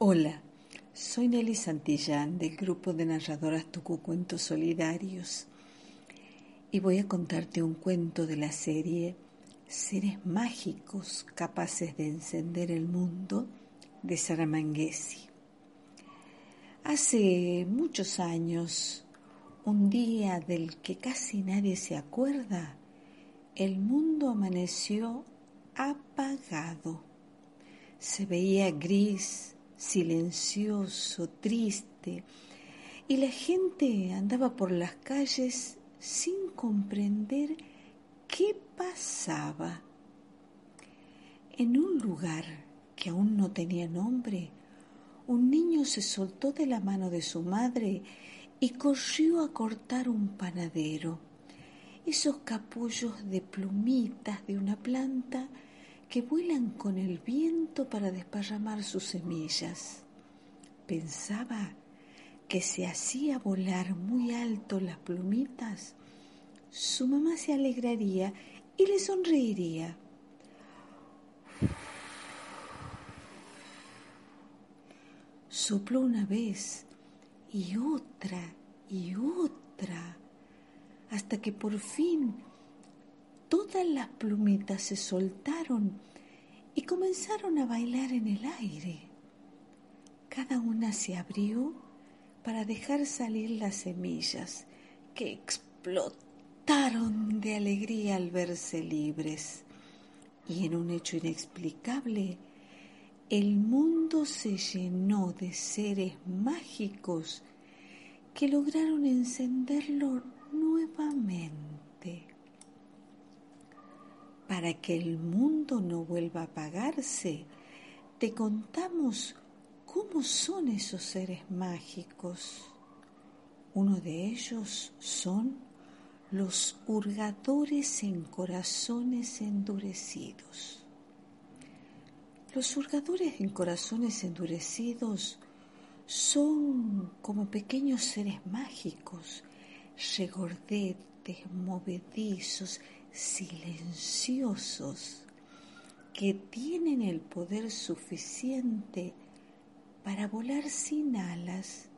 Hola, soy Nelly Santillán del grupo de narradoras Tucu Cuentos Solidarios y voy a contarte un cuento de la serie Seres mágicos capaces de encender el mundo de Saramanguesi. Hace muchos años, un día del que casi nadie se acuerda, el mundo amaneció apagado. Se veía gris, silencioso, triste, y la gente andaba por las calles sin comprender qué pasaba. En un lugar que aún no tenía nombre, un niño se soltó de la mano de su madre y corrió a cortar un panadero. Esos capullos de plumitas de una planta que vuelan con el viento para desparramar sus semillas. Pensaba que si hacía volar muy alto las plumitas, su mamá se alegraría y le sonreiría. Sopló una vez y otra y otra, hasta que por fin todas las plumitas se soltaron y comenzaron a bailar en el aire. Cada una se abrió para dejar salir las semillas que explotaron de alegría al verse libres. Y en un hecho inexplicable, el mundo se llenó de seres mágicos que lograron encenderlo nuevamente para que el mundo no vuelva a apagarse, te contamos cómo son esos seres mágicos. Uno de ellos son los hurgadores en corazones endurecidos. Los hurgadores en corazones endurecidos son como pequeños seres mágicos, regordetes, movedizos, silenciosos que tienen el poder suficiente para volar sin alas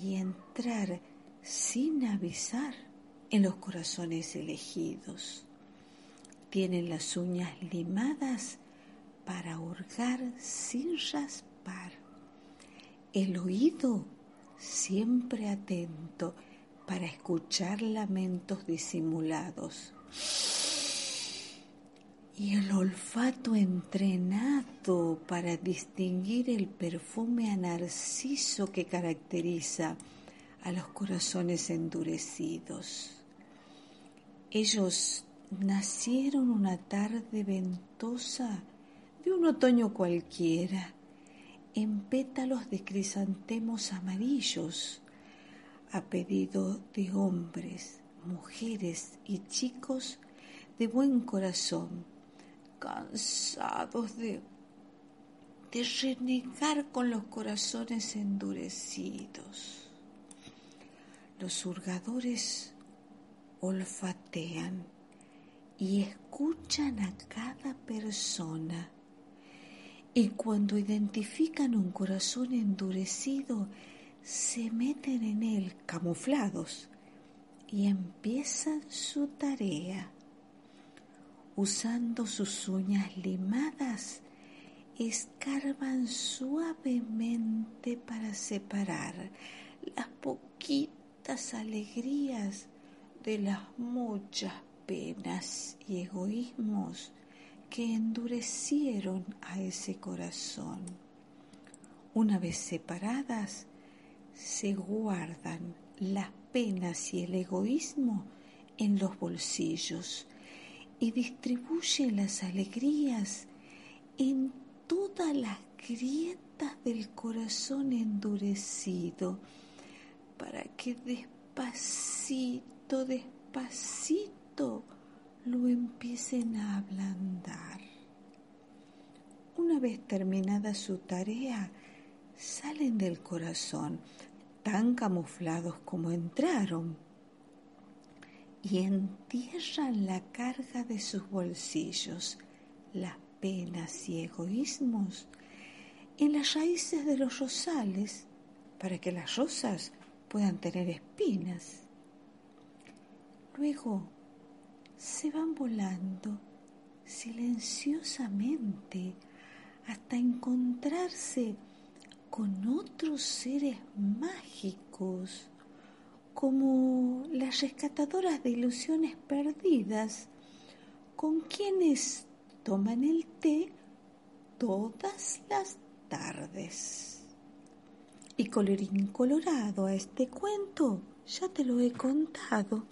y entrar sin avisar en los corazones elegidos. Tienen las uñas limadas para hurgar sin raspar. El oído siempre atento para escuchar lamentos disimulados y el olfato entrenado para distinguir el perfume a narciso que caracteriza a los corazones endurecidos. Ellos nacieron una tarde ventosa de un otoño cualquiera, en pétalos de crisantemos amarillos, a pedido de hombres, mujeres y chicos de buen corazón cansados de, de renegar con los corazones endurecidos. Los hurgadores olfatean y escuchan a cada persona. Y cuando identifican un corazón endurecido, se meten en él camuflados y empiezan su tarea usando sus uñas limadas, escarban suavemente para separar las poquitas alegrías de las muchas penas y egoísmos que endurecieron a ese corazón. Una vez separadas, se guardan las penas y el egoísmo en los bolsillos y distribuye las alegrías en todas las grietas del corazón endurecido para que despacito, despacito lo empiecen a ablandar. Una vez terminada su tarea, salen del corazón tan camuflados como entraron y entierran la carga de sus bolsillos, las penas y egoísmos en las raíces de los rosales para que las rosas puedan tener espinas. Luego se van volando silenciosamente hasta encontrarse con otros seres mágicos, como las rescatadoras de ilusiones perdidas, con quienes toman el té todas las tardes. Y colorín colorado a este cuento ya te lo he contado.